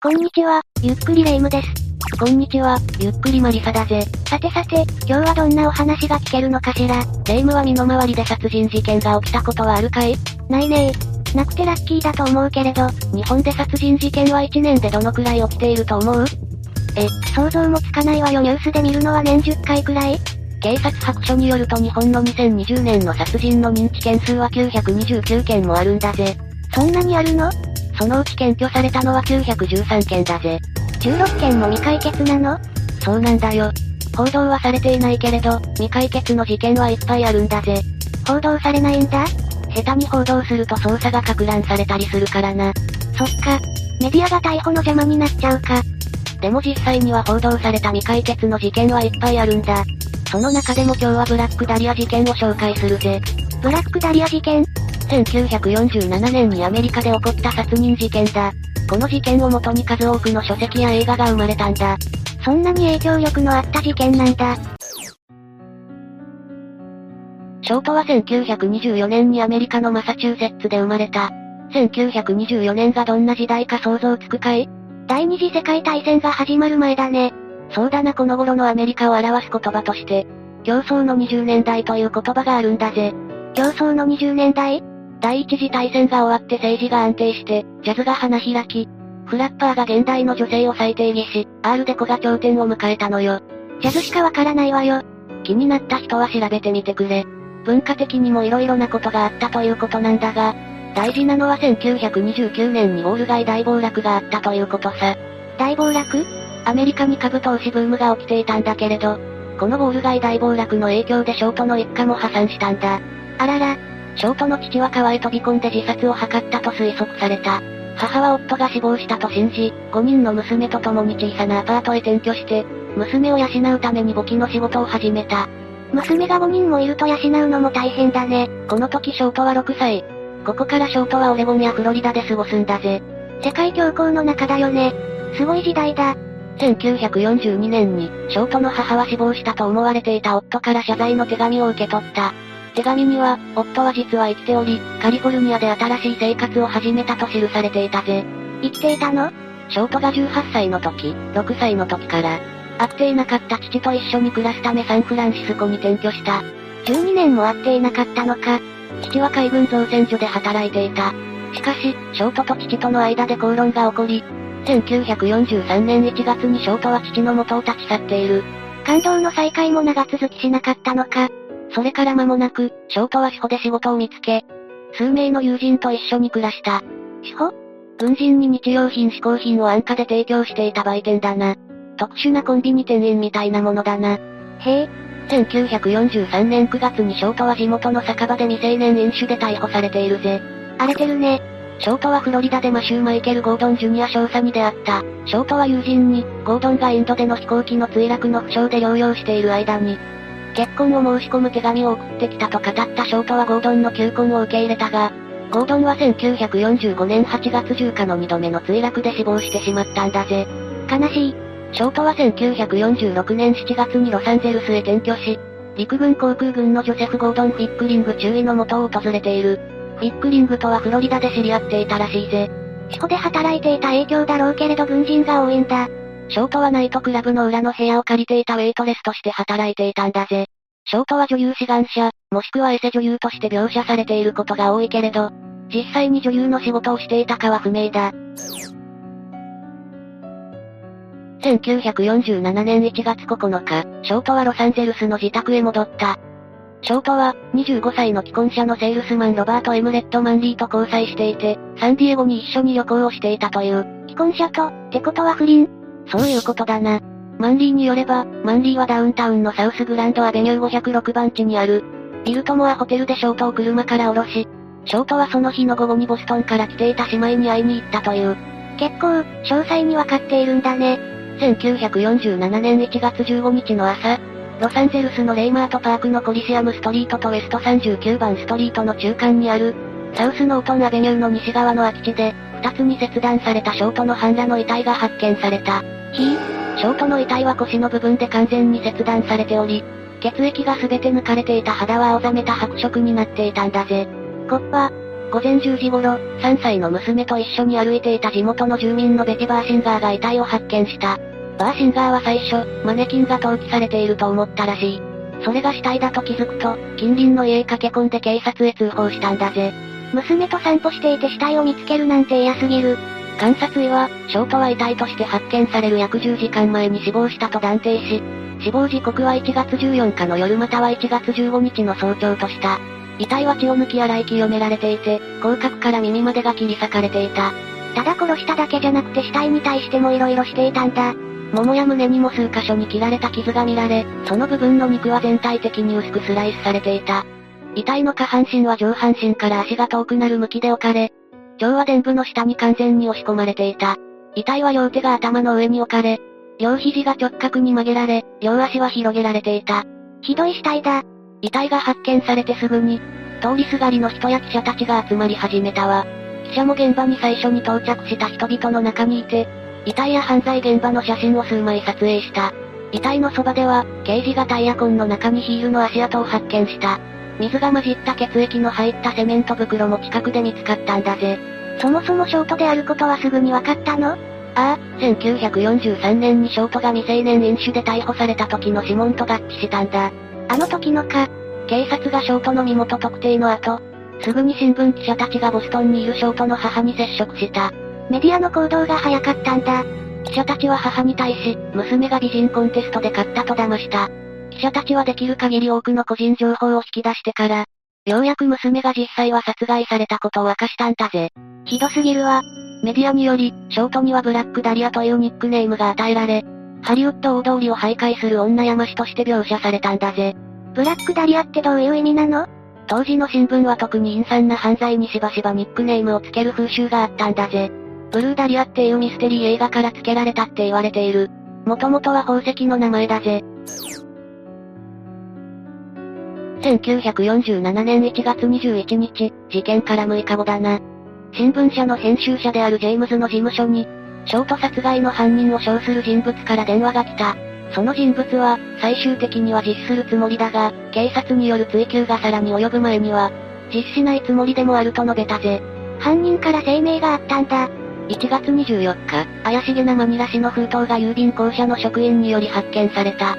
こんにちは、ゆっくりレ夢ムです。こんにちは、ゆっくりマリサだぜ。さてさて、今日はどんなお話が聞けるのかしら。レ夢ムは身の回りで殺人事件が起きたことはあるかい？ないねえ。なくてラッキーだと思うけれど、日本で殺人事件は1年でどのくらい起きていると思う？え、想像もつかないわよニュースで見るのは年10回くらい？警察白書によると日本の2020年の殺人の認知件数は929件もあるんだぜ。そんなにあるの？そのうち検挙されたのは913件だぜ。16件も未解決なの？そうなんだよ。報道はされていないけれど、未解決の事件はいっぱいあるんだぜ。報道されないんだ？下手に報道すると捜査が攪乱されたりするからな。そっか。メディアが逮捕の邪魔になっちゃうか。でも実際には報道された未解決の事件はいっぱいあるんだ。その中でも今日はブラックダリア事件を紹介するぜ。ブラックダリア事件？1947年にアメリカで起こった殺人事件だ。この事件をもとに数多くの書籍や映画が生まれたんだ。そんなに影響力のあった事件なんだ。ショートは1924年にアメリカのマサチューセッツで生まれた。1924年がどんな時代か想像つくかい？第二次世界大戦が始まる前だね。そうだなこの頃のアメリカを表す言葉として、競争の20年代という言葉があるんだぜ。競争の20年代？第一次大戦が終わって政治が安定して、ジャズが花開き、フラッパーが現代の女性を再定義し、R デコが頂点を迎えたのよ。ジャズしかわからないわよ。気になった人は調べてみてくれ。文化的にも色々なことがあったということなんだが、大事なのは1929年にウォール街大暴落があったということさ。大暴落？アメリカに株投資ブームが起きていたんだけれど、このウォール街大暴落の影響でショートの一家も破産したんだ。あらら、ショートの父は川へ飛び込んで自殺を図ったと推測された。母は夫が死亡したと信じ、5人の娘と共に小さなアパートへ転居して、娘を養うために簿記の仕事を始めた。娘が5人もいると養うのも大変だね。この時ショートは6歳。ここからショートはオレゴンやフロリダで過ごすんだぜ。世界恐慌の中だよね。すごい時代だ。1942年に、ショートの母は死亡したと思われていた夫から謝罪の手紙を受け取った。手紙には、夫は実は生きており、カリフォルニアで新しい生活を始めたと記されていたぜ。生きていたの？ショートが18歳の時、6歳の時から、会っていなかった父と一緒に暮らすためサンフランシスコに転居した。12年も会っていなかったのか？父は海軍造船所で働いていた。しかし、ショートと父との間で口論が起こり、1943年1月にショートは父の元を立ち去っている。感動の再会も長続きしなかったのか？それから間もなく、ショートは司法で仕事を見つけ、数名の友人と一緒に暮らした。司法軍人に日用品嗜好品を安価で提供していた売店だな。特殊なコンビニ店員みたいなものだな。へえ。1943年9月にショートは地元の酒場で未成年飲酒で逮捕されているぜ。荒れてるね。ショートはフロリダでマシュー・マイケル・ゴードン・ジュニア少佐に出会った。ショートは友人に、ゴードンがインドでの飛行機の墜落の負傷で療養している間に、結婚を申し込む手紙を送ってきたと語ったショートはゴードンの求婚を受け入れたが、ゴードンは1945年8月10日の2度目の墜落で死亡してしまったんだぜ。悲しい。ショートは1946年7月にロサンゼルスへ転居し、陸軍航空軍のジョセフ・ゴードン・フィックリング中尉の元を訪れている。フィックリングとはフロリダで知り合っていたらしいぜ。司法で働いていた影響だろうけれど軍人が多いんだ。ショートはナイトクラブの裏の部屋を借りていたウェイトレスとして働いていたんだぜ。ショートは女優志願者、もしくはエセ女優として描写されていることが多いけれど、実際に女優の仕事をしていたかは不明だ。1947年1月9日、ショートはロサンゼルスの自宅へ戻った。ショートは、25歳の既婚者のセールスマンロバート・エムレット・マンリーと交際していて、サンディエゴに一緒に旅行をしていたという。既婚者と、ってことは不倫？そういうことだな。マンリーによれば、マンリーはダウンタウンのサウスグランドアベニュー506番地にある、ビルトモアホテルでショートを車から降ろし、ショートはその日の午後にボストンから来ていた姉妹に会いに行ったという。結構、詳細にわかっているんだね。1947年1月15日の朝、ロサンゼルスのレイマートパークのコリシアムストリートとウェスト39番ストリートの中間にある、サウスノートンアベニューの西側の空き地で、二つに切断されたショートの半裸の遺体が発見された。ひぃショートの遺体は腰の部分で完全に切断されており、血液が全て抜かれていた肌は青ざめた白色になっていたんだぜ。コッパ。午前10時頃、3歳の娘と一緒に歩いていた地元の住民のベティ・バーシンガーが遺体を発見した。バーシンガーは最初、マネキンが投棄されていると思ったらしい。それが死体だと気づくと、近隣の家へ駆け込んで警察へ通報したんだぜ。娘と散歩していて死体を見つけるなんて嫌すぎる。観察医は、ショートは遺体として発見される約10時間前に死亡したと断定し、死亡時刻は1月14日の夜または1月15日の早朝とした。遺体は血を抜き洗い清められていて、口角から耳までが切り裂かれていた。ただ殺しただけじゃなくて死体に対しても色々していたんだ。桃や胸にも数箇所に切られた傷が見られ、その部分の肉は全体的に薄くスライスされていた。遺体の下半身は上半身から足が遠くなる向きで置かれ、腸は臀部の下に完全に押し込まれていた。遺体は両手が頭の上に置かれ、両肘が直角に曲げられ、両足は広げられていた。ひどい死体だ。遺体が発見されてすぐに、通りすがりの人や記者たちが集まり始めたわ。記者も現場に最初に到着した人々の中にいて、遺体や犯罪現場の写真を数枚撮影した。遺体のそばでは、刑事がタイヤ痕の中にヒールの足跡を発見した。水が混じった血液の入ったセメント袋も近くで見つかったんだぜ。そもそもショートであることはすぐに分かったの？ああ、1943年にショートが未成年飲酒で逮捕された時の指紋と合致したんだ。あの時のか。警察がショートの身元特定の後、すぐに新聞記者たちがボストンにいるショートの母に接触した。メディアの行動が早かったんだ。記者たちは母に対し、娘が美人コンテストで勝ったと騙した。記者たちはできる限り多くの個人情報を引き出してから、ようやく娘が実際は殺害されたことを明かしたんだぜ。ひどすぎるわ。メディアにより、ショートにはブラックダリアというニックネームが与えられ、ハリウッド大通りを徘徊する女山師として描写されたんだぜ。ブラックダリアってどういう意味なの？当時の新聞は特に陰惨な犯罪にしばしばニックネームをつける風習があったんだぜ。ブルーダリアっていうミステリー映画から付けられたって言われている。もともとは宝石の名前だぜ。1947年1月21日、事件から6日後だな。新聞社の編集者であるジェームズの事務所に、ショート殺害の犯人を称する人物から電話が来た。その人物は、最終的には実施するつもりだが、警察による追及がさらに及ぶ前には、実施しないつもりでもあると述べたぜ。犯人から声明があったんだ。1月24日、怪しげなマニラ市の封筒が郵便公社の職員により発見された。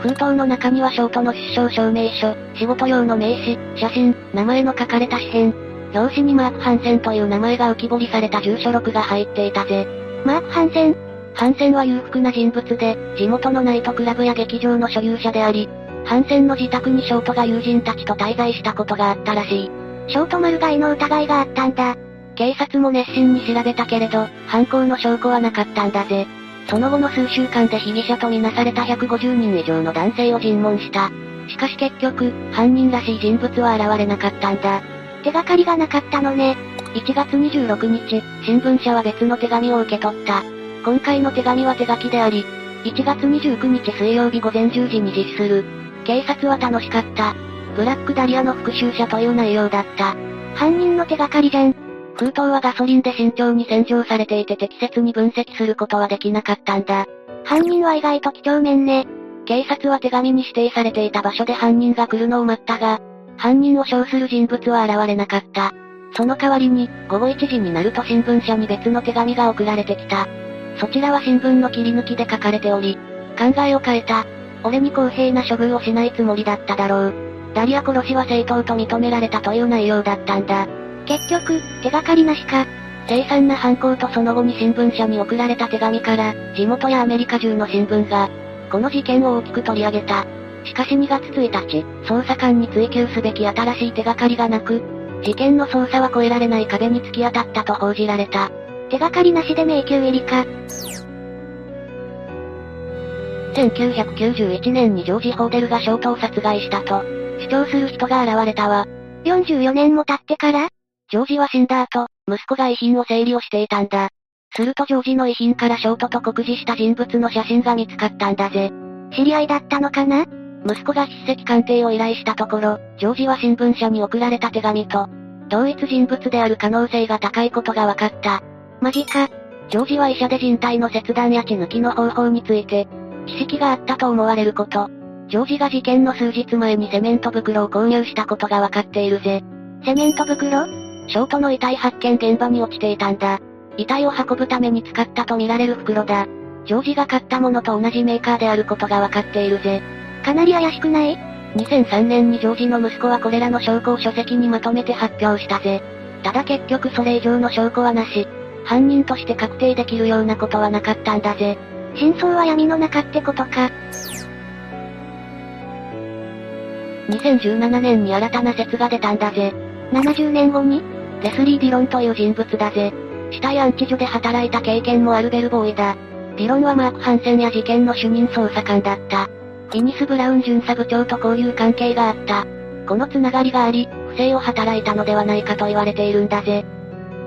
封筒の中にはショートの出生証明書、仕事用の名刺、写真、名前の書かれた紙片、表紙にマーク・ハンセンという名前が浮き彫りされた住所録が入っていたぜ。マーク・ハンセンハンセンは裕福な人物で、地元のナイトクラブや劇場の所有者であり、ハンセンの自宅にショートが友人たちと滞在したことがあったらしい。ショートマルガイの疑いがあったんだ。警察も熱心に調べたけれど、犯行の証拠はなかったんだぜ。その後の数週間で被疑者とみなされた150人以上の男性を尋問した。しかし結局、犯人らしい人物は現れなかったんだ。手がかりがなかったのね。1月26日、新聞社は別の手紙を受け取った。今回の手紙は手書きであり、1月29日水曜日午前10時に実施する。警察は楽しかった。ブラックダリアの復讐者という内容だった。犯人の手がかりじゃん。封筒はガソリンで慎重に洗浄されていて適切に分析することはできなかったんだ。犯人は意外と几帳面ね。警察は手紙に指定されていた場所で犯人が来るのを待ったが、犯人を称する人物は現れなかった。その代わりに、午後1時になると新聞社に別の手紙が送られてきた。そちらは新聞の切り抜きで書かれており、考えを変えた。俺に公平な処遇をしないつもりだっただろう。ダリア殺しは正当と認められたという内容だったんだ。結局、手がかりなしか。凄惨な犯行とその後に新聞社に送られた手紙から、地元やアメリカ中の新聞が、この事件を大きく取り上げた。しかし2月1日、捜査官に追及すべき新しい手がかりがなく、事件の捜査は越えられない壁に突き当たったと報じられた。手がかりなしで迷宮入りか。1991年にジョージ・ホーデルがショートを殺害したと、主張する人が現れたわ。44年も経ってからジョージは死んだ後、息子が遺品を整理をしていたんだ。するとジョージの遺品からショートと酷似した人物の写真が見つかったんだぜ。知り合いだったのかな？息子が筆跡鑑定を依頼したところ、ジョージは新聞社に送られた手紙と、同一人物である可能性が高いことが分かった。マジか。ジョージは医者で人体の切断や血抜きの方法について、知識があったと思われること。ジョージが事件の数日前にセメント袋を購入したことが分かっているぜ。セメント袋？ショートの遺体発見現場に落ちていたんだ。遺体を運ぶために使ったとみられる袋だ。ジョージが買ったものと同じメーカーであることがわかっているぜ。かなり怪しくない ?2003 年にジョージの息子はこれらの証拠を書籍にまとめて発表したぜ。ただ結局それ以上の証拠はなし。犯人として確定できるようなことはなかったんだぜ。真相は闇の中ってことか。2017年に新たな説が出たんだぜ。70年後に？レスリー・ディロンという人物だぜ。死体安置所で働いた経験もあるベルボーイだ。ディロンはマーク・ハンセンや事件の主任捜査官だった。フィニス・ブラウン巡査部長と交流関係があった。このつながりがあり、不正を働いたのではないかと言われているんだぜ。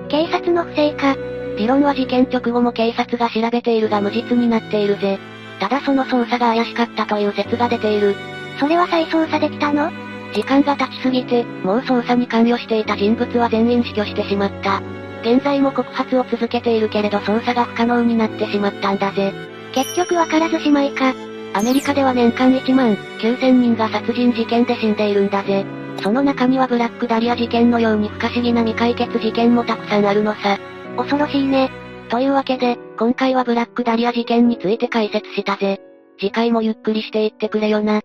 警察の不正か。ディロンは事件直後も警察が調べているが無実になっているぜ。ただその捜査が怪しかったという説が出ている。それは再捜査できたの？時間が経ちすぎて、もう捜査に関与していた人物は全員死去してしまった。現在も告発を続けているけれど捜査が不可能になってしまったんだぜ。結局わからずしまいか。アメリカでは年間1万9000人が殺人事件で死んでいるんだぜ。その中にはブラックダリア事件のように不可思議な未解決事件もたくさんあるのさ。恐ろしいね。というわけで、今回はブラックダリア事件について解説したぜ。次回もゆっくりしていってくれよな。